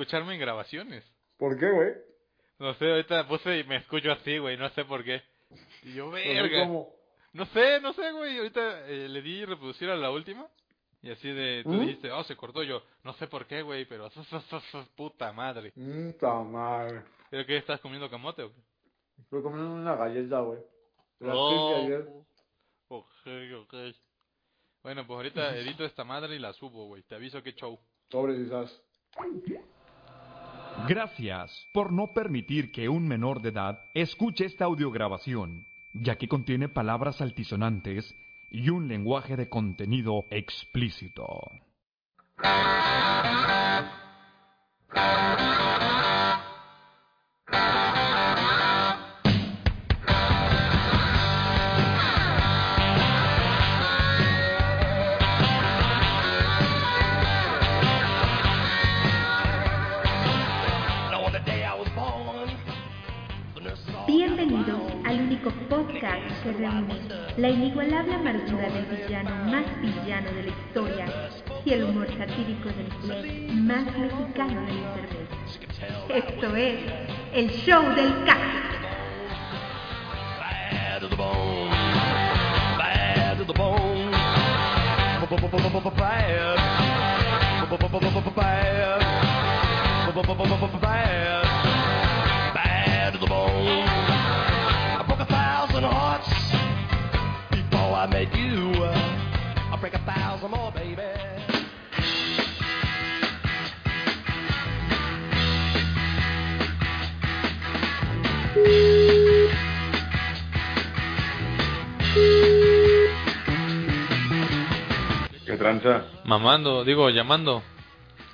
escucharme en grabaciones. ¿Por qué, güey? No sé, ahorita puse y me escucho así, güey, no sé por qué. Y yo, sé verga. ¿Cómo? No sé, no sé, güey. Ahorita eh, le di reproducir a la última. Y así de, tú ¿Mm? dijiste, oh, se cortó yo. No sé por qué, güey, pero puta madre. Mmm, ta madre. ¿Pero qué estás comiendo camote o qué? Estoy comiendo una galleta, güey. La Oh. Ok, ok. Bueno, pues ahorita edito esta madre y la subo, güey. Te aviso que show. Sobre quizás. Gracias por no permitir que un menor de edad escuche esta audiograbación, ya que contiene palabras altisonantes y un lenguaje de contenido explícito. La inigualable amargura del villano más villano de la historia y el humor satírico del play más mexicano del internet. Esto es el show del cactus. Bad to the bone. Bad to the bone. Bad. Bad. Bad. Bad to the bone. I broke a thousand hearts met you. I break a thousand more, baby. ¿Qué tranza? Mamando, digo, llamando.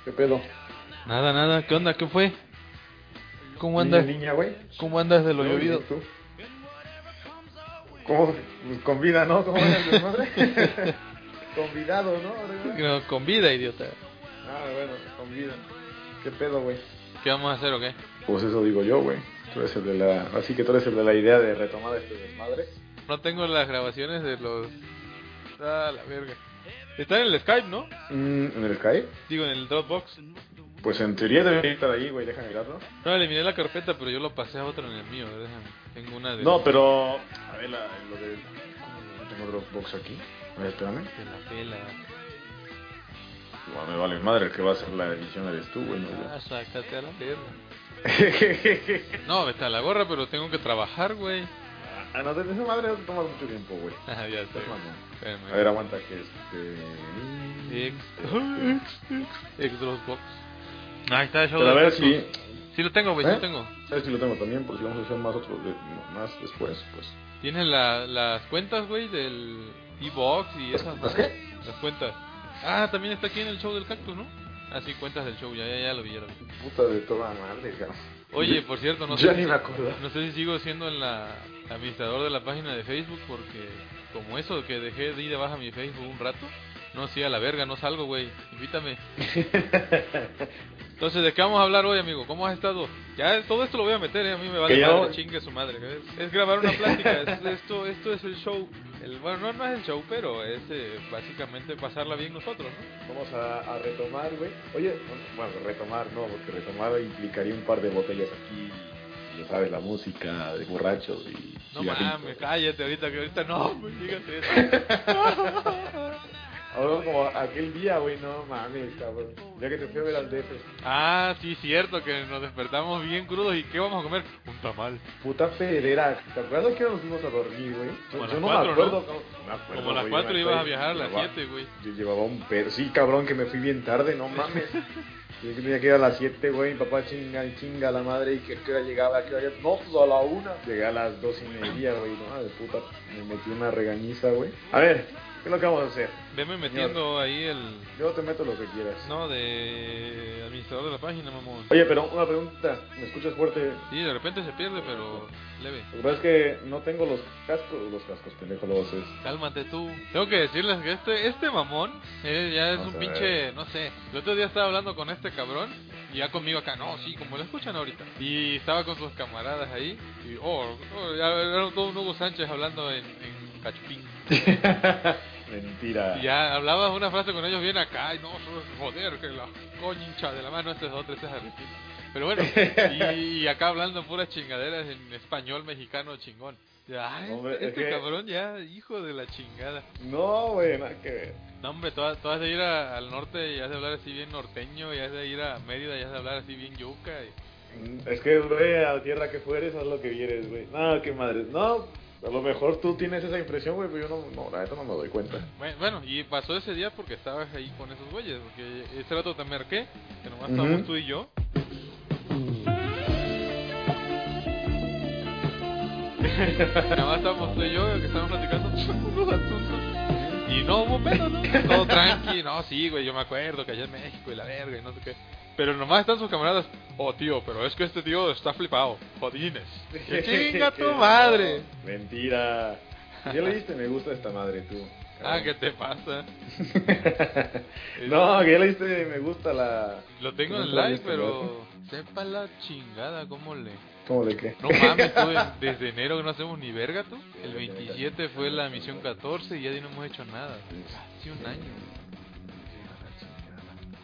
¿Qué pedo? Nada, nada. ¿Qué onda? ¿Qué fue? ¿Cómo Niña, andas? niña, güey. ¿Cómo andas de lo llovido? ¿tú? ¿Cómo? Con vida, ¿no? ¿Cómo andas, desmadre? Convidado, ¿no? No, con vida, idiota. Ah, bueno, con vida. ¿Qué pedo, güey? ¿Qué vamos a hacer o qué? Pues eso digo yo, güey. Tú eres el de la... Así que tú eres el de la idea de retomar este desmadre. No tengo las grabaciones de los... Ah, la verga. Está en el Skype, ¿no? Mm, ¿En el Skype? Digo, en el Dropbox. Pues en teoría debería estar ahí, güey. Déjame mirarlo. No, eliminé la carpeta, pero yo lo pasé a otro en el mío. Déjame. Tengo una de... No, pero... A ver, la, lo de... ¿cómo no tengo Dropbox aquí? A ver, espérame. De la pela. Igual me vale madre, el que va a hacer la edición eres tú, güey, no Ah, sácate a la yo. No, vete a la gorra, pero tengo que trabajar, güey. ah, no, de esa madre no te mucho tiempo, güey. Ah, ya sé. Espérame. A ver, aguanta que este... Ex, ex, ex Dropbox. Ahí está el show Pero a ver si... Sí lo tengo, güey, sí ¿Eh? lo tengo. ¿Sabes si lo tengo también? Por si vamos a hacer más otros de- más después, pues. Tienes la, las cuentas, güey, del E-Box y esas. ¿Las qué? Las cuentas. Ah, también está aquí en el show del cactus, ¿no? Ah, sí, cuentas del show, ya, ya, ya lo vi, ya lo vi. Puta de toda madre, cabrón. Oye, por cierto, no sé, ni si, me acuerdo. no sé si sigo siendo el administrador de la página de Facebook porque como eso que dejé de ir de baja mi Facebook un rato, no, sí, a la verga, no salgo, güey, invítame. Entonces, ¿de qué vamos a hablar hoy, amigo? ¿Cómo has estado? Ya todo esto lo voy a meter, ¿eh? a mí me vale Que yo- madre, chingue su madre. Es, es grabar una plática, es- esto, esto es el show. El, bueno, no, no es el show, pero es eh, básicamente pasarla bien nosotros, ¿no? Vamos a, a retomar, güey. Oye, bueno, retomar no, porque retomar implicaría un par de botellas aquí. Ya sabes, la música de borrachos y No mames, cállate ahorita, que ahorita no, digas eso. Ahora como aquel día, güey, no mames, cabrón. Ya que te fui a ver al DF. Ah, sí, cierto, que nos despertamos bien crudos y ¿qué vamos a comer? Un tamal. Puta pedera. ¿Te acuerdas que nos fuimos a dormir, güey? Como Yo las no cuatro, me acuerdo. ¿no? cabrón. No me acuerdo, Como a las güey, 4 yo ibas a viajar a las llevaba- 7, güey. Yo llevaba un pedo. Sí, cabrón, que me fui bien tarde, no mames. Yo tenía que ir a las 7, güey. Mi papá chinga y chinga a la madre. ¿Y que a qué hora llegaba? ¿A qué hora? No, pues a la 1. Llegué a las 2 y media, güey. No, de puta. Me metí una regañiza, güey. A ver, ¿qué es lo que vamos a hacer? Veme metiendo ahí el... Yo te meto lo que quieras. No, de administrador de la página, mamón. Oye, pero una pregunta. ¿Me escuchas fuerte? Sí, de repente se pierde, pero leve. La verdad es que no tengo los cascos. Los cascos, pendejo, los es. Cálmate tú. Tengo que decirles que este este mamón eh, ya es Vamos un pinche, no sé. El otro día estaba hablando con este cabrón y ya conmigo acá, no, sí, como lo escuchan ahorita. Y estaba con sus camaradas ahí y, oh, oh, ya era todo un Hugo Sánchez hablando en, en cachupín. Mentira. Ya hablabas una frase con ellos bien acá, y no, joder, que la concha de la mano, este es otro, este es argentino. Pero bueno, y, y acá hablando puras chingaderas en español mexicano chingón. Ya, ay, Hombre, este es que- cabrón ya, hijo de la chingada. No, güey, nada que ver. No, hombre, tú, has- tú has de ir a- al norte y has de hablar así bien norteño, y has de ir a Mérida y has de hablar así bien yuca. y- Es que, güey, a la tierra que fueres, haz lo que vieres, güey. No, qué madre. No, a lo mejor tú tienes esa impresión, güey, pero yo no, no, la neta no me doy cuenta. Bueno, y pasó ese día porque estabas ahí con esos güeyes, porque ese rato te marqué, que nomás Ujú. estábamos tú y yo. nomás estábamos tú y yo, que estábamos platicando unos asuntos. Y no hubo pedo, ¿no? Todo tranqui, no, sí, güey, yo me acuerdo que allá en México y la verga y no sé qué. Pero nomás están sus camaradas, oh tío, pero es que este tío está flipado, jodines. ¡Que chinga tu no, madre! Mentira. ¿Ya le diste me gusta esta madre, tú? Ah, ¿qué te pasa? no, que ya le diste me gusta la... Lo tengo en ¿Cómo te live, viste, pero sepa la chingada, ¿cómo le...? ¿Cómo le qué? No mames, tú, de- desde enero que no hacemos ni verga, tú. El 27 fue la misión 14 y ya no hemos hecho nada. Hace un año.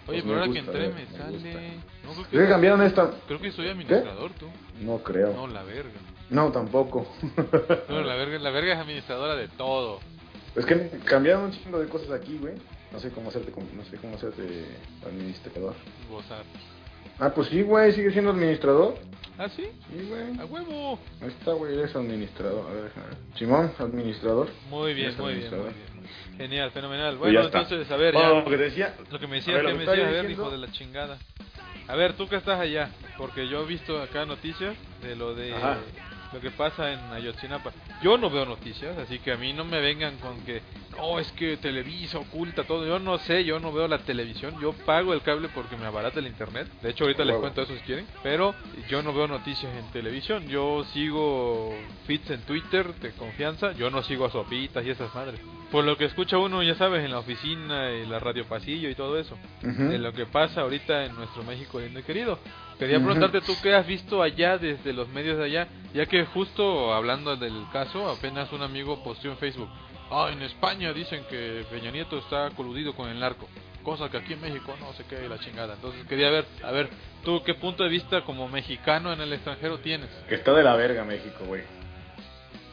Oye, Pues pero ahora que entré me sale... No, creo Creo que que, cambiaron esta... creo que soy administrador, tú. No creo. No, la verga. No, tampoco. No, la verga, la verga es administradora de todo. Es que cambiaron un chingo de cosas aquí, güey. No sé cómo hacerte, no sé cómo hacerte administrador. Gozar. Ah, pues sí, güey, sigue siendo administrador. ¿Ah, sí? Sí, güey. ¡A huevo! Ahí está, güey, eres administrador. A ver, déjame ver. Simón, administrador. Muy bien, muy bien, muy bien. Genial, fenomenal. Bueno, entonces, a ver, Bueno, ya. lo que decía. Lo que me A decías, ver, ¿qué lo me decías? A ver, hijo de la chingada. A ver, tú que estás allá, porque yo he visto acá noticias de lo de Ajá. lo que pasa en Ayotzinapa. Yo no veo noticias, así que a mí no me vengan con que, no, es que Televisa oculta todo. Yo no sé, yo no veo la televisión. Yo pago el cable porque me abarata el internet. De hecho, ahorita les cuento eso si quieren. Pero yo no veo noticias en televisión. Yo sigo feeds en Twitter de confianza. Yo no sigo a sopitas y esas madres. Por lo que escucha uno, ya sabes, en la oficina y la radio pasillo y todo eso Ujú. de lo que pasa ahorita en nuestro México lindo y querido. Quería preguntarte tú qué has visto allá desde los medios de allá, ya que justo hablando del caso, apenas un amigo posteó en Facebook, ah, en España dicen que Peña Nieto está coludido con el narco, cosa que aquí en México no sé qué, la chingada. Entonces quería ver, a ver, tú qué punto de vista como mexicano en el extranjero tienes. Que está de la verga México, güey.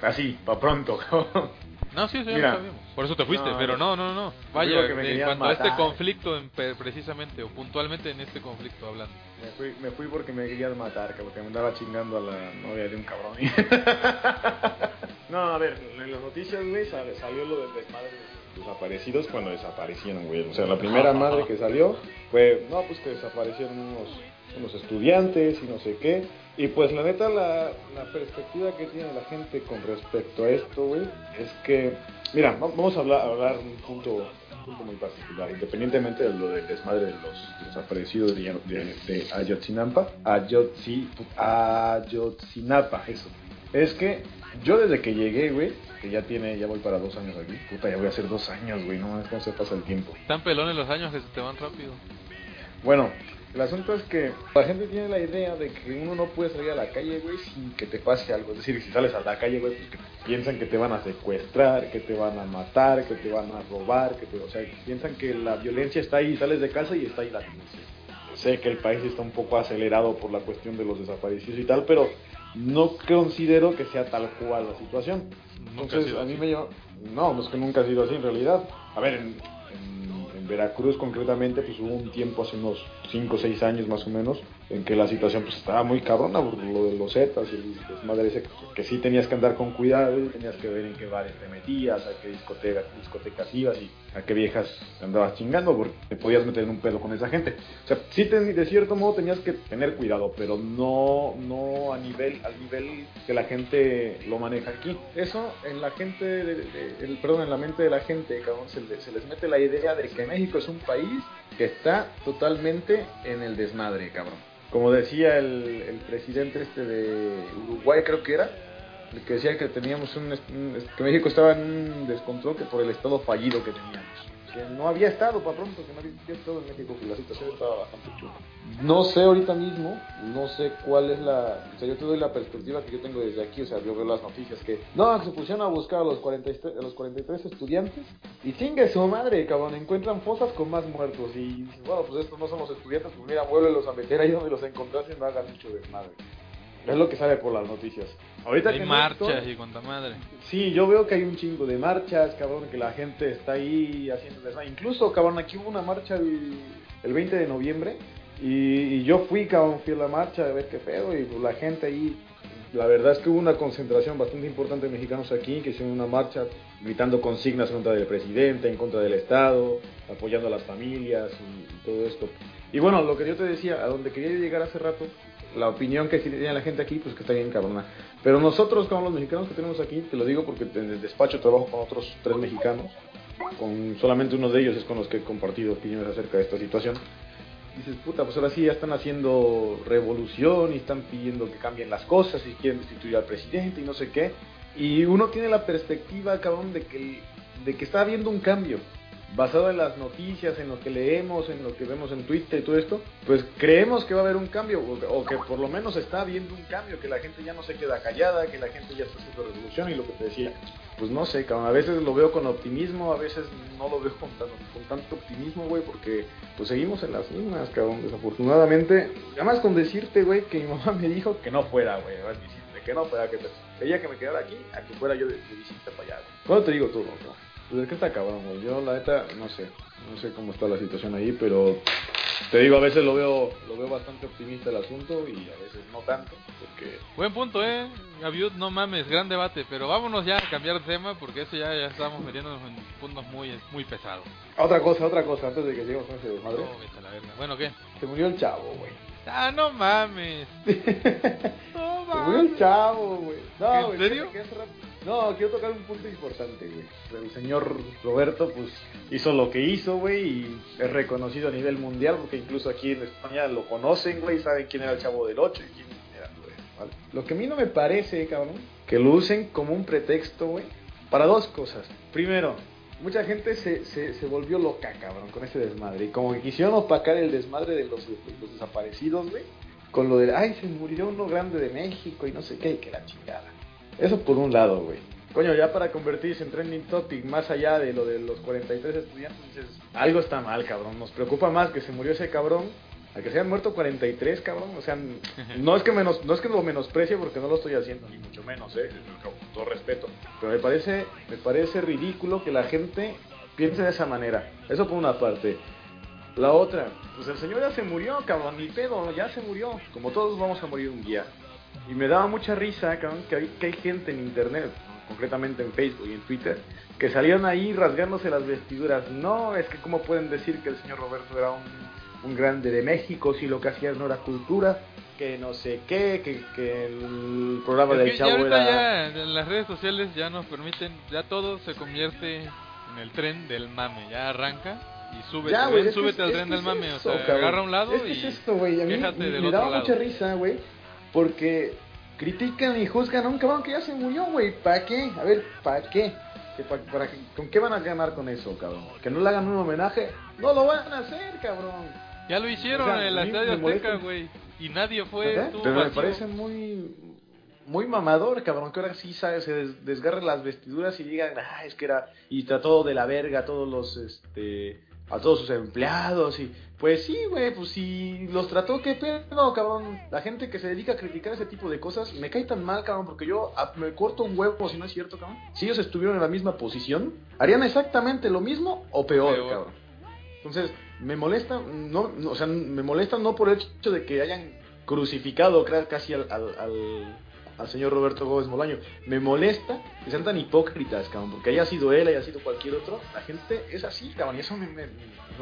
Así, pa' pronto. No, sí, eso ya Mira. lo sabíamos. Por eso te fuiste, No, pero no, no, no. Vaya, que me en cuanto a este conflicto, en precisamente, o puntualmente en este conflicto hablando. Me fui, me fui porque me querías matar, cabrón, porque me andaba chingando a la novia de un cabrón. no, a ver, en las noticias, güey, sal- salió lo del desmadre de los desaparecidos cuando desaparecieron, güey. O sea, la primera madre que salió fue, no, pues que desaparecieron unos, unos estudiantes y no sé qué. Y pues la neta, la, la perspectiva que tiene la gente con respecto a esto, güey, es que, mira, va- vamos a hablar, a hablar un punto, un punto muy particular, independientemente de lo del desmadre de los desaparecidos de, de, de Ayotzinapa, Ayotzi, Ayotzinapa, eso. Es que yo desde que llegué, güey, que ya tiene, ya voy para dos años aquí, puta, ya voy a hacer dos años, güey, no, es cómo se pasa el tiempo. Tan pelones los años que se te van rápido. Bueno, el asunto es que la gente tiene la idea de que uno no puede salir a la calle, güey, sin que te pase algo. Es decir, si sales a la calle, güey, pues piensan que te van a secuestrar, que te van a matar, que te van a robar, que te, o sea, piensan que la violencia está ahí, sales de casa y está ahí la violencia. Sé que el país está un poco acelerado por la cuestión de los desaparecidos y tal, pero no considero que sea tal cual la situación. Nunca ha Entonces, sido a mí así. me llama... No, no es que nunca ha sido así en realidad. A ver, en- en Veracruz concretamente, pues hubo un tiempo hace unos 5 o 6 años más o menos, en que la situación pues estaba muy cabrona por lo de los Zetas y el desmadre ese, que sí tenías que andar con cuidado, tenías que ver en qué bares te metías, a qué discotecas, discotecas ibas y a qué viejas andabas chingando, porque te podías meter en un pedo con esa gente. O sea, sí te- de cierto modo tenías que tener cuidado, pero no, no a nivel, al nivel que la gente lo maneja aquí. Eso en la gente, de- el, perdón, en la mente de la gente, cabrón, se, se les mete la idea de que México es un país que está totalmente en el desmadre, cabrón. Como decía el, presidente este de Uruguay, creo que era, el que decía que teníamos un, un que México estaba en un descontrol que por el estado fallido que teníamos. Que no había estado para pronto, que no había estado en México, que la situación estaba bastante chula. No sé ahorita mismo, no sé cuál es la... O sea, yo te doy la perspectiva que yo tengo desde aquí, o sea, yo veo las noticias que... No, se pusieron a buscar a los 43, a los 43 estudiantes y chingue su madre, cabrón, encuentran fosas con más muertos y bueno, pues estos no son los estudiantes, pues mira, muévelos a meter ahí donde los encontrasen, no hagan mucho desmadre. Es lo que sale por las noticias. Ahorita Hay que marchas y cuanta madre. Sí, yo veo que hay un chingo de marchas, cabrón, que la gente está ahí haciendo desmadre. Incluso, cabrón, aquí hubo una marcha el, el 20 de noviembre y, y yo fui, cabrón, fui a la marcha a ver qué pedo y pues, la gente ahí... La verdad es que hubo una concentración bastante importante de mexicanos aquí que hicieron una marcha gritando consignas contra el presidente, en contra del Estado, apoyando a las familias y, y todo esto. Y bueno, lo que yo te decía, a donde quería llegar hace rato, la opinión que tiene la gente aquí, pues que está bien cabrona. Pero nosotros, como los mexicanos que tenemos aquí, te lo digo porque en el despacho trabajo con otros tres mexicanos, con solamente uno de ellos es con los que he compartido opiniones acerca de esta situación. Dices, puta, pues ahora sí ya están haciendo revolución y están pidiendo que cambien las cosas y quieren destituir al presidente y no sé qué. Y uno tiene la perspectiva, cabrón, de que, de que está habiendo un cambio basado en las noticias, en lo que leemos, en lo que vemos en Twitter y todo esto, pues creemos que va a haber un cambio, o, que por lo menos está habiendo un cambio, que la gente ya no se queda callada, que la gente ya está haciendo revolución y lo que te decía, pues no sé, cabrón, a veces lo veo con optimismo, a veces no lo veo con, tan- con tanto optimismo, güey, porque pues seguimos en las mismas, cabrón, desafortunadamente, además con decirte, güey, que mi mamá me dijo que no fuera, güey, que no fuera, que ella que me quedara aquí, a que fuera yo de, visita para allá, güey. ¿Cuándo te digo tú, loco? Pues es que está cabrón, güey. Yo, la neta, no sé. No sé cómo está la situación ahí, pero te digo, a veces lo veo lo veo bastante optimista el asunto y a veces no tanto, porque... Buen punto, eh. Gaviot, no mames, gran debate. Pero vámonos ya a cambiar de tema porque eso ya, ya estamos metiéndonos en puntos muy, muy pesados. Otra cosa, otra cosa, antes de que lleguemos con ese desmadre. No, a la verga. Bueno, ¿qué? Se murió el chavo, güey. Ah, no mames. No Se murió el mames. chavo, güey. No, ¿En güey, serio? que hace rato- No, quiero tocar un punto importante, güey. El señor Roberto, pues, hizo lo que hizo, güey, y es reconocido a nivel mundial, porque incluso aquí en España lo conocen, güey, saben quién era el chavo del 8 y quién era, güey. ¿vale? Lo que a mí no me parece, cabrón, que lo usen como un pretexto, güey, para dos cosas. Primero, mucha gente se, se, se volvió loca, cabrón, con ese desmadre. Y como que quisieron opacar el desmadre de los, los desaparecidos, güey con lo de, ay, se murió uno grande de México y no sé qué, y que la chingada. Eso por un lado, güey. Coño, ya para convertirse en trending topic, más allá de lo de los 43 estudiantes, dices, algo está mal, cabrón. Nos preocupa más que se murió ese cabrón, a que se hayan muerto 43, cabrón. O sea, no es que menos, no es que lo menosprecie porque no lo estoy haciendo, ni mucho menos, eh, con todo respeto. Pero me parece, me parece ridículo que la gente piense de esa manera. Eso por una parte. La otra, pues el señor ya se murió, cabrón, ni pedo, ya se murió. Como todos vamos a morir un día. Y me daba mucha risa, cabrón, que hay, que hay gente en internet, concretamente en Facebook y en Twitter, que salían ahí rasgándose las vestiduras. No, es que cómo pueden decir que el señor Roberto era un, un grande de México si lo que hacía no era cultura, que no sé qué, que, que el programa Es del chavo era... ya en las redes sociales ya nos permiten, ya todo se convierte en el tren del mame. Ya arranca y súbete, que súbete es- al tren del mame. o sea, agarra a un lado y es esto, güey. A mí quéjate me, del otro daba lado. mucha risa, güey. Porque critican y juzgan a un cabrón que ya se murió, güey. ¿Para qué? A ver, ¿para qué? ¿Que pa- para qué? ¿Con qué van a ganar con eso, cabrón? ¿Que no le hagan un homenaje? No lo van a hacer, cabrón. ya lo hicieron O sea, en a el mí Estadio. Azteca, güey. Y nadie fue, Pero me parece muy muy mamador, cabrón, que ahora sí sabe, se des- desgarre las vestiduras y digan, ah, es que era, y trató de la verga todos los, este, a todos sus empleados, y pues sí, güey, pues si los trató, qué pedo, cabrón, la gente que se dedica a criticar ese tipo de cosas, me cae tan mal, cabrón, porque yo ah, me corto un huevo si no es cierto, cabrón, si ellos estuvieron en la misma posición, harían exactamente lo mismo o peor, Peor. cabrón. Entonces, me molesta, no, no, o sea, me molesta no por el hecho de que hayan crucificado casi al, al, al, al señor Roberto Gómez Molaño. Me molesta que sean tan hipócritas, cabrón, porque haya sido él, haya sido cualquier otro, la gente es así, cabrón, y eso me, me,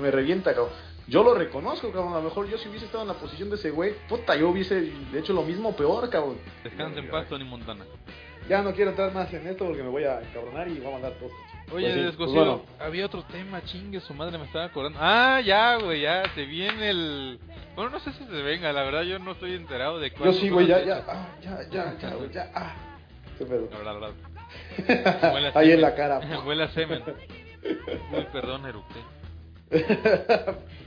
me revienta, cabrón. Yo lo reconozco, cabrón, a lo mejor yo si hubiese estado en la posición de ese güey, puta, yo hubiese hecho lo mismo peor, cabrón. Descansa en paz, Tony Montana. Ya no quiero entrar más en esto porque me voy a encabronar y voy a mandar todo. Oye, Pues sí, pues bueno. había otro tema, chingue, su madre me estaba acordando. Ah, ya, güey, ya, se viene el... Bueno, no sé si se venga, la verdad yo no estoy enterado de Yo cuándo sí, güey, ya, ya, ah, ya, ya, ya, güey, ya, ah. Qué pedo. Verdad. Huele a Ahí en la cara. Huele a semen. Uy, perdón, eructé.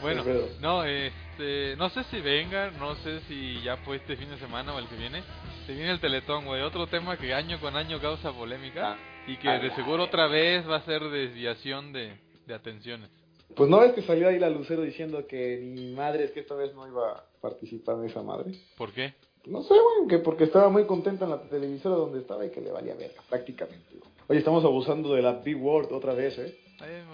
Bueno, no, este, no sé si venga, no sé si ya fue este fin de semana o el que viene. Se viene el Teletón, güey, otro tema que año con año causa polémica Ah. Y que de seguro otra vez va a ser desviación de, de atenciones. Pues no ves que salió ahí la Lucero diciendo que ni madre, es que esta vez no iba a participar en esa madre. ¿Por qué? No sé, güey, que porque estaba muy contenta en la televisora donde estaba y que le valía verga, prácticamente. güey. Oye, estamos abusando de la Big Word otra vez, ¿eh?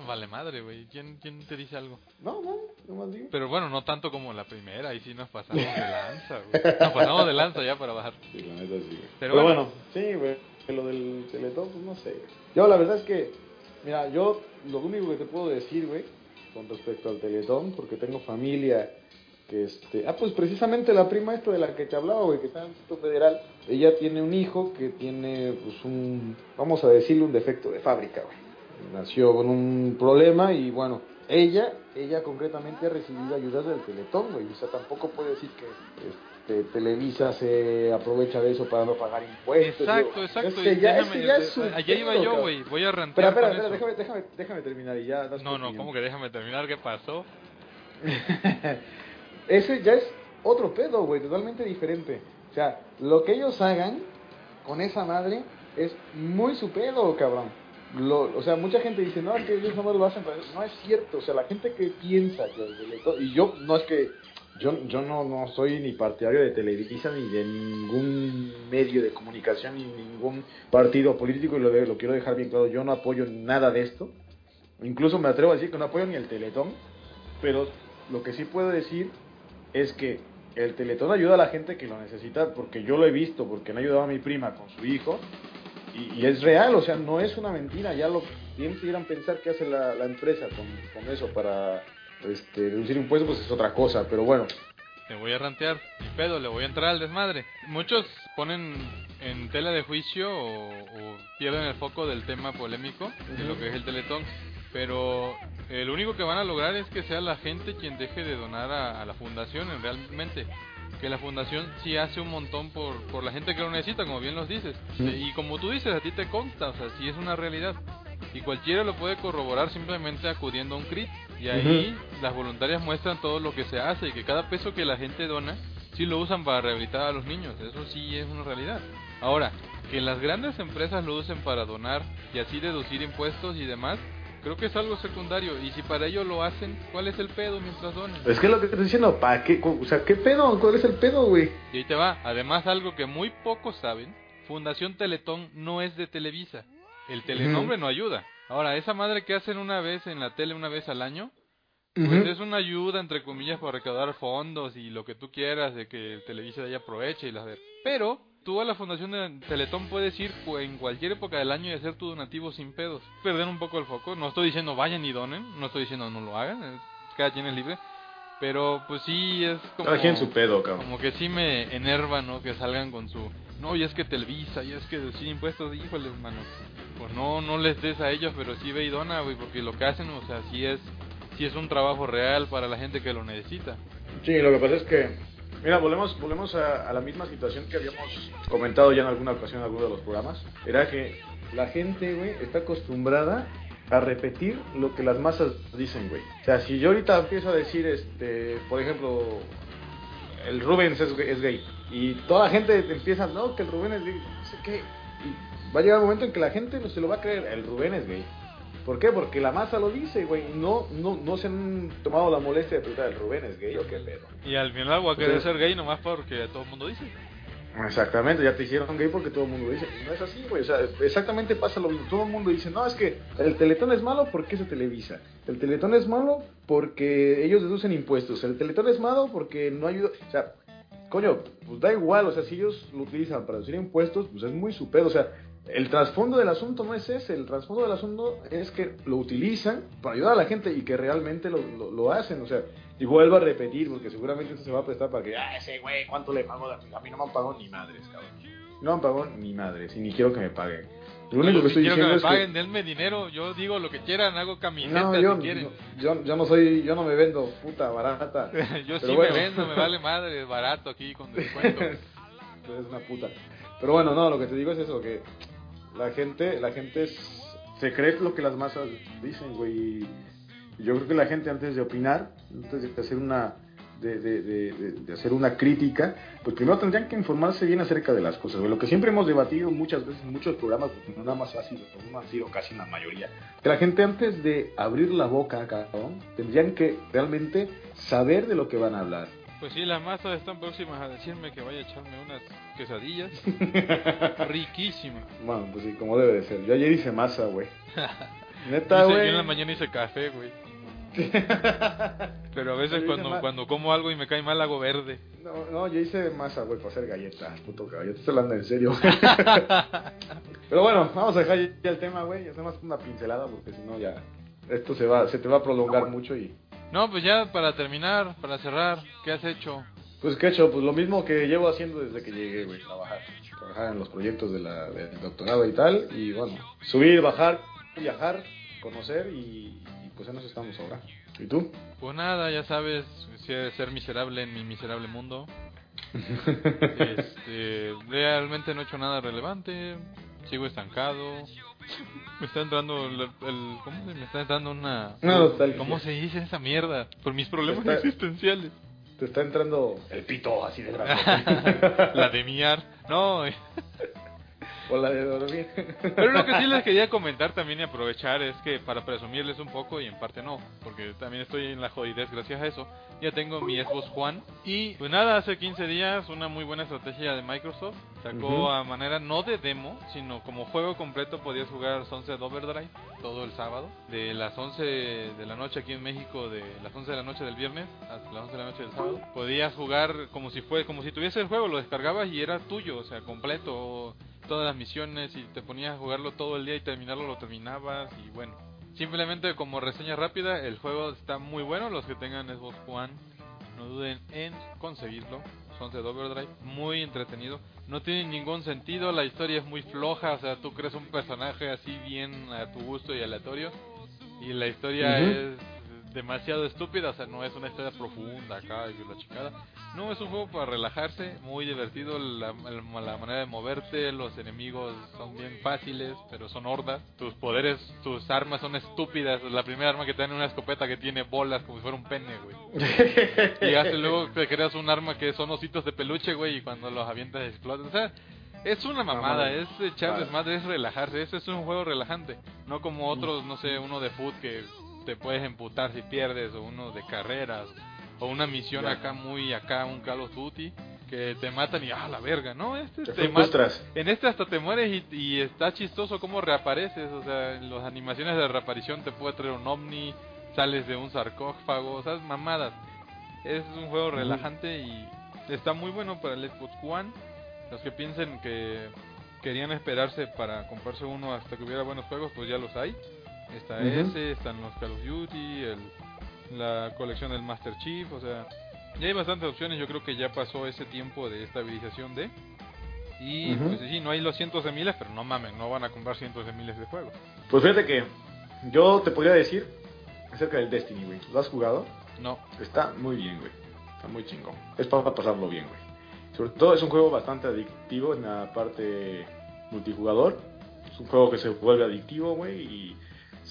Vale madre, güey. ¿Quién, ¿Quién te dice algo? No, no, no más digo. Pero bueno, no tanto como la primera, ahí sí nos pasamos de lanza, güey. Nos pasamos de lanza ya para bajar. Sí, la neta sí, güey. Pero Pero, bueno. bueno, sí, güey, lo del Teletón, pues no sé. Yo la verdad es que, mira, yo lo único que te puedo decir, güey, con respecto al Teletón, porque tengo familia que este... Ah, pues precisamente la prima esta de la que te hablaba, güey, que está en el Instituto Federal, ella tiene un hijo que tiene, pues un, vamos a decirle, un defecto de fábrica, güey. Nació con un problema y bueno, ella, ella concretamente ha recibido ayudas del Teletón, güey. O sea, tampoco puede decir que este, Televisa se aprovecha de eso para no pagar impuestos. Exacto, digo, exacto. Es que y ya, es que ya es allá iba yo, güey. Voy a Espera, rantear espera, espera, eso. déjame, déjame, déjame terminar y ya. das No, no, opinión. ¿cómo que déjame terminar? ¿Qué pasó? Ese ya es otro pedo, güey, totalmente diferente. O sea, lo que ellos hagan con esa madre es muy su pedo, cabrón. Lo, o sea, mucha gente dice, no, es que ellos no lo hacen para eso. No es cierto, o sea, la gente que piensa que y yo no es que yo, yo no, no soy ni partidario de Televisa ni de ningún medio de comunicación ni ningún partido político y lo, lo quiero dejar bien claro, yo no apoyo nada de esto. Incluso me atrevo a decir que no apoyo ni el Teletón, pero lo que sí puedo decir es que el Teletón ayuda a la gente que lo necesita porque yo lo he visto, porque le ha ayudado a mi prima con su hijo y, y es real, o sea, no es una mentira, ya lo bien pudieran pensar que hace la, la empresa con, con eso para este, reducir impuestos, pues es otra cosa, pero bueno, Te voy a rantear. Ni pedo, le voy a entrar al desmadre. Muchos ponen en tela de juicio o, o pierden el foco del tema polémico de lo que es el Teletón. Pero eh, lo único que van a lograr es que sea la gente quien deje de donar a, a la fundación en realmente. Que la fundación sí hace un montón por, por la gente que lo necesita, como bien los dices. Y como tú dices, a ti te consta, o sea, sí es una realidad. Y cualquiera lo puede corroborar simplemente acudiendo a un CRIT. Y ahí las voluntarias muestran todo lo que se hace y que cada peso que la gente dona, sí lo usan para rehabilitar a los niños. Eso sí es una realidad. Ahora, que las grandes empresas lo usen para donar y así deducir impuestos y demás, creo que es algo secundario. Y si para ello lo hacen, ¿cuál es el pedo mientras donen? es que lo que estoy diciendo, ¿para qué? O sea, ¿qué pedo? ¿Cuál es el pedo, güey? Y ahí te va. Además, algo que muy pocos saben, Fundación Teletón no es de Televisa. El telenombre no ayuda. Ahora, esa madre que hacen una vez en la tele, una vez al año, pues es una ayuda, entre comillas, para recaudar fondos y lo que tú quieras, de que el Televisa de ahí aproveche y las ver. Pero tú a la Fundación de Teletón puedes ir en cualquier época del año y hacer tu donativo sin pedos. Perder un poco el foco. No estoy diciendo vayan y donen, no estoy diciendo no lo hagan, cada quien es libre. Pero pues sí es como... Cada quien su pedo, cabrón. Como que sí me enerva, ¿no? Que salgan con su... No, y es que Televisa, y es que sin impuestos, híjole, hermano. Pues no, no les des a ellos, pero sí ve y dona, güey, porque lo que hacen, o sea, sí es, sí es un trabajo real para la gente que lo necesita. Sí, lo que pasa es que, mira, volvemos, volvemos a, la misma situación que habíamos comentado ya en alguna ocasión en alguno de los programas. Era que la gente, güey, está acostumbrada a repetir lo que las masas dicen, güey. O sea, si yo ahorita empiezo a decir, este, por ejemplo, el Rubens es gay, y toda la gente empieza, no, que el Rubén es gay, no sé qué, y va a llegar un momento en que la gente no se lo va a creer, el Rubén es gay. ¿Por qué? Porque la masa lo dice, güey. No, no, no se han tomado la molestia de preguntar, ¿el Rubén es gay o qué pedo? Y al final voy a querer ser gay nomás porque todo el mundo dice. Exactamente, ya te hicieron gay porque todo el mundo dice. No es así, güey. O sea, exactamente pasa lo mismo. Todo el mundo dice, no, es que el teletón es malo porque se televisa. El teletón es malo porque ellos deducen impuestos. El teletón es malo porque no ayuda. O sea, coño, pues da igual. O sea, si ellos lo utilizan para deducir impuestos, pues es muy su. O sea, el trasfondo del asunto no es ese. El trasfondo del asunto es que lo utilizan para ayudar a la gente y que realmente lo, lo, lo hacen. O sea, y vuelvo a repetir porque seguramente esto se va a prestar para que, ah, ese güey, ¿cuánto le pago? A mí no me han pagado ni madres, cabrón. No me han pagado ni madres y ni quiero que me paguen. Lo único que estoy quiero que diciendo me es paguen, que... denme dinero, yo digo lo que quieran, hago camisetas No, yo, si quieren. no, yo, yo no soy, yo no me vendo puta barata. yo sí bueno. me vendo, me vale madre, barato aquí con descuento. es una puta. Pero bueno, no, lo que te digo es eso, que la gente, la gente es, se cree lo que las masas dicen, güey. Y yo creo que la gente antes de opinar, antes de hacer una de, de, de, de- hacer una crítica, pues primero tendrían que informarse bien acerca de las cosas. Lo que siempre hemos debatido muchas veces en muchos programas, porque no nada más ha sido, no ha sido casi la mayoría, que la gente antes de abrir la boca, cabrón, tendrían que realmente saber de lo que van a hablar. Pues sí, las masas están próximas a decirme que vaya a echarme unas quesadillas riquísimas. Bueno, pues sí, como debe de ser. Yo ayer hice masa, güey. Neta, güey. yo en la mañana hice café, güey. Pero a veces cuando, cuando como algo y me cae mal hago verde. No, no, yo hice masa, güey, para hacer galletas, puto cabrón. Yo te estoy hablando en serio. Pero bueno, vamos a dejar ya el tema, güey. Hacemos una pincelada porque si no ya esto se va, se te va a prolongar mucho y No, pues ya para terminar, para cerrar, ¿qué has hecho? pues qué he hecho, pues lo mismo que llevo haciendo desde que llegué, güey, trabajar, trabajar en los proyectos de la, del doctorado y tal y bueno, subir, bajar, viajar, conocer y pues en eso estamos ahora. ¿Y tú? Pues nada, ya sabes, si- ser miserable en mi miserable mundo. Este, realmente no he hecho nada relevante, sigo estancado. Me está entrando el, el- ¿cómo se me está entrando una. ¿Cómo se dice esa mierda? Por mis problemas Está- existenciales. Te está entrando el pito así de grande. La de miar. No. O de dormir. Pero lo que sí les quería comentar también y aprovechar es que para presumirles un poco y en parte no, porque también estoy en la jodidez gracias a eso. Ya tengo mi Xbox Juan y pues nada, hace 15 días una muy buena estrategia de Microsoft sacó a manera no de demo, sino como juego completo podías jugar Sunset Overdrive todo el sábado, de las 11 de la noche aquí en México, de las 11 de la noche del viernes hasta las 11 de la noche del sábado. Podías jugar como si fue como si tuviese el juego, lo descargabas y era tuyo, o sea, completo todas las misiones y te ponías a jugarlo todo el día y terminarlo lo terminabas y bueno. Simplemente como reseña rápida, el juego está muy bueno, los que tengan Xbox One no duden en conseguirlo. Sunset Overdrive, muy entretenido. No tiene ningún sentido, la historia es muy floja, o sea, tú crees un personaje así bien a tu gusto y aleatorio y la historia es demasiado estúpida, o sea, no es una historia profunda acá y la chicada. No, es un juego para relajarse, muy divertido, la, la- la manera de moverte, los enemigos son bien fáciles, pero son hordas. Tus poderes, tus armas son estúpidas. La primera arma que te dan es una escopeta que tiene bolas como si fuera un pene, güey. Y hace luego te creas un arma que son ositos de peluche, güey, y cuando los avientas explotan. O sea, es una mamada, Mamada. es echar desmadre, es relajarse. Este es un juego relajante. No como otros, no sé, uno de foot que te puedes emputar si pierdes, o uno de carreras, o una misión acá muy acá, un Call of Duty, que te matan y ah, la verga, ¿no? Este Te te. En este hasta te mueres y, y está chistoso cómo reapareces, o sea, en las animaciones de reaparición te puede traer un ovni, sales de un sarcófago, o sea, mamadas. Es un juego relajante y está muy bueno para el Xbox One. Los que piensen que querían esperarse para comprarse uno hasta que hubiera buenos juegos, pues ya los hay. Está Ujú. ese, están los Call of Duty, el- la colección del Master Chief, o sea, ya hay bastantes opciones. Yo creo que ya pasó ese tiempo de estabilización de. Y Ujú. pues sí, no hay los cientos de miles, pero no mamen, no van a comprar cientos de miles de juegos. Pues fíjate que yo te podría decir acerca del Destiny, güey. ¿Lo has jugado? No, Está muy bien, güey. Está muy chingón. Es para pasarlo bien, güey. Sobre todo es un juego bastante adictivo en la parte multijugador. Es un juego que se vuelve adictivo, güey. Y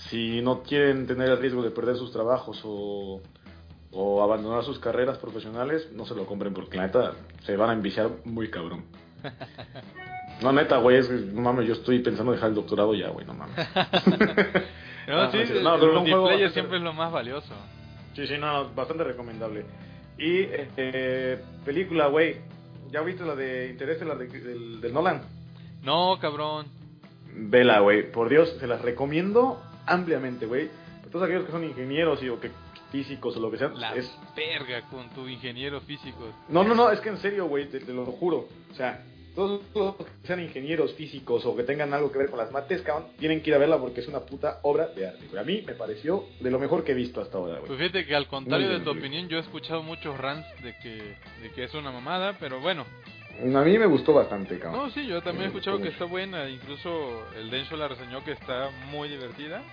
si no quieren tener el riesgo de perder sus trabajos o, o abandonar sus carreras profesionales, no se lo compren porque la neta se van a enviciar muy cabrón. No, neta, güey, es que, no mames, yo estoy pensando dejar el doctorado ya, güey, no mames. no, Ah, sí, sí, el no, pero un juego multiplayer siempre es lo más valioso. Sí, sí, no, bastante recomendable. Y eh, película, güey. ¿Ya viste la de Interestelar de, del, del Nolan? No, cabrón. Vela, güey. Por Dios, se las recomiendo ampliamente, güey. Todos aquellos que son ingenieros y, o que físicos o lo que sea. La Es... verga con tu ingeniero físico. No, no, no, es que en serio, güey, te, te lo juro. O sea, todos los que sean ingenieros físicos o que tengan algo que ver con las mates, cabrón, tienen que ir a verla porque es una puta obra de arte. A mí me pareció de lo mejor que he visto hasta ahora, Pues güey. fíjate que al contrario de tu opinión, yo he escuchado muchos rants de que, de que es una mamada, pero bueno. A mí me gustó bastante, cabrón. No, sí, yo también he escuchado que mucho. está buena. Incluso el Denso la reseñó que está muy divertida.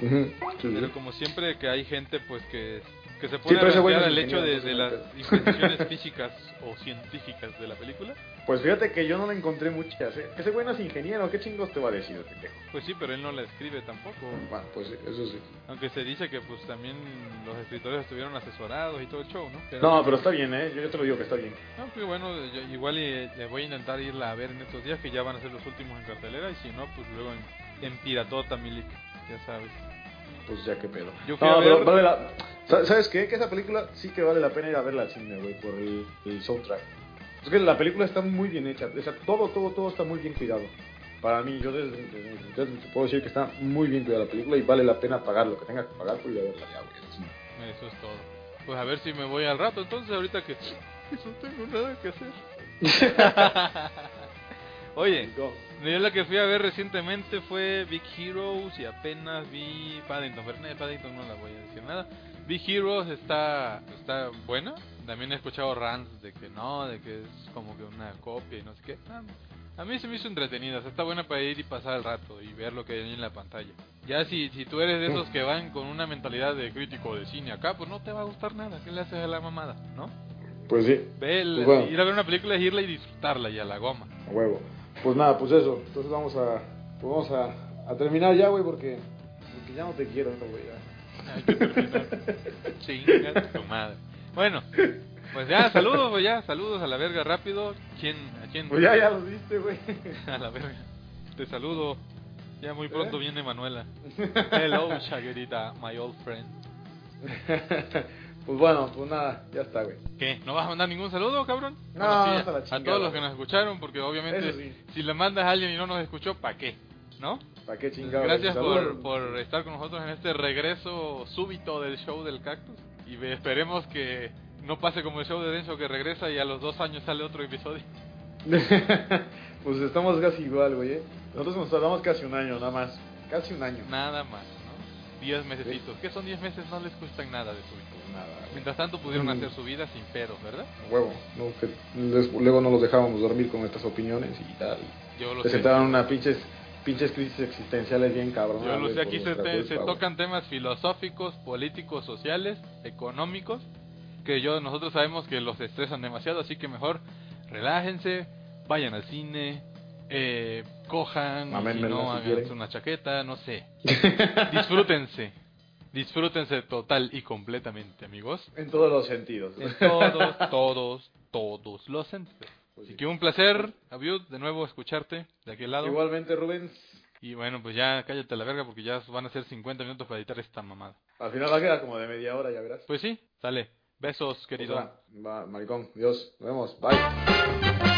Ujú, sí, sí. Pero como siempre que hay gente pues que Que se pero ese rantear es al hecho de, las imprecisiones físicas o científicas de la película. Pues fíjate que yo no le encontré muchas, ¿eh? Ese güey no es ingeniero, ¿qué chingos te va a decir, pendejo? Pues sí, pero él no la escribe tampoco. Bueno, pues sí, eso sí. Aunque se dice que pues también los escritores estuvieron asesorados y todo el show, ¿no? No, pero está bien, ¿eh? Yo, yo te lo digo que está bien. No, pues bueno, yo igual y, le voy a intentar irla a ver en estos días que ya van a ser los últimos en cartelera y si no, pues luego en, en Piratota Milik, ya sabes. Pues ya qué pedo. Yo fui a no, pero ver- vale la... Sa- ¿Sabes qué? Que esa película sí que vale la pena ir a verla al cine, güey, por el, el soundtrack. Es que la película está muy bien hecha. O sea, todo, todo, todo está muy bien cuidado. Para mí, yo desde, desde- desde- te puedo decir que está muy bien cuidada la película y vale la pena pagar lo que tengas que pagar por ir a verla ya, güey. al cine. Eso es todo. Pues a ver si me voy al rato, entonces ahorita que no tengo nada que hacer. Oye, yo la que fui a ver recientemente fue Big Heroes y apenas vi Paddington, pero no, Paddington no la voy a decir nada. Big Heroes está está buena, también he escuchado rants de que no, de que es como que una copia y no sé qué. Ah, A mí se me hizo entretenida, o sea, está buena para ir y pasar el rato y ver lo que hay en la pantalla. Ya si, si tú eres de esos que van con una mentalidad de crítico de cine acá, pues no te va a gustar nada, ¿qué le haces a la mamada? ¿No? Pues sí, Ve el- Pues bueno. ir a ver una película es irla y disfrutarla y a la goma. a huevo. Pues nada, pues eso. Entonces vamos a, pues vamos a, a terminar ya, güey, porque, porque ya no te quiero, güey. ya. Hay que terminar. Chinga tu madre. Bueno, pues ya, saludos, pues ya, saludos a la verga rápido. ¿Quién, ¿A quién? Pues ya, ya lo viste, güey. A la verga. Te saludo. Ya muy pronto ¿Eh? viene Manuela. Hello, Shaguerita, my old friend. pues bueno, pues nada, ya está, güey. ¿Qué? ¿No vas a mandar ningún saludo, cabrón? No, Bueno, sí, hasta la a todos los güey. que nos escucharon, porque obviamente sí. si le mandas a alguien y no nos escuchó, ¿para qué? ¿No? ¿Para qué chingado? Gracias por, por estar con nosotros en este regreso súbito del show del cactus. Y esperemos que no pase como el show de Denso que regresa y a los dos años sale otro episodio. pues estamos casi igual, güey. ¿eh? Nosotros nos tardamos casi un año, nada más. Casi un año. Nada más, ¿no? Diez mesecitos. ¿Qué son diez meses? No les cuestan nada de vida. Nada, güey. Mientras tanto pudieron Mm. hacer su vida sin pedos, ¿verdad? Huevo. No, que les- luego no los dejábamos dormir con nuestras opiniones y tal. Yo lo Se sé. una pinches, pinches crisis existenciales bien cabrón. Yo lo sé, aquí se, te- se tocan temas filosóficos, políticos, sociales, económicos, que yo nosotros sabemos que los estresan demasiado, así que mejor relájense, vayan al cine, eh, cojan, si Maménmela no, si quieren. una chaqueta, no sé. Disfrútense, disfrútense total y completamente, amigos. En todos los sentidos. En todos, todos, todos los sentidos. Pues Así sí. que un placer, Abiud, de nuevo escucharte de aquel lado. Igualmente, Rubens. Y bueno, pues ya cállate la verga porque ya van a ser 50 minutos para editar esta mamada. Al final va a quedar como de media hora, ya verás. Pues sí, sale. Besos, Pues querido. va, va, maricón. Dios. Nos vemos. Bye.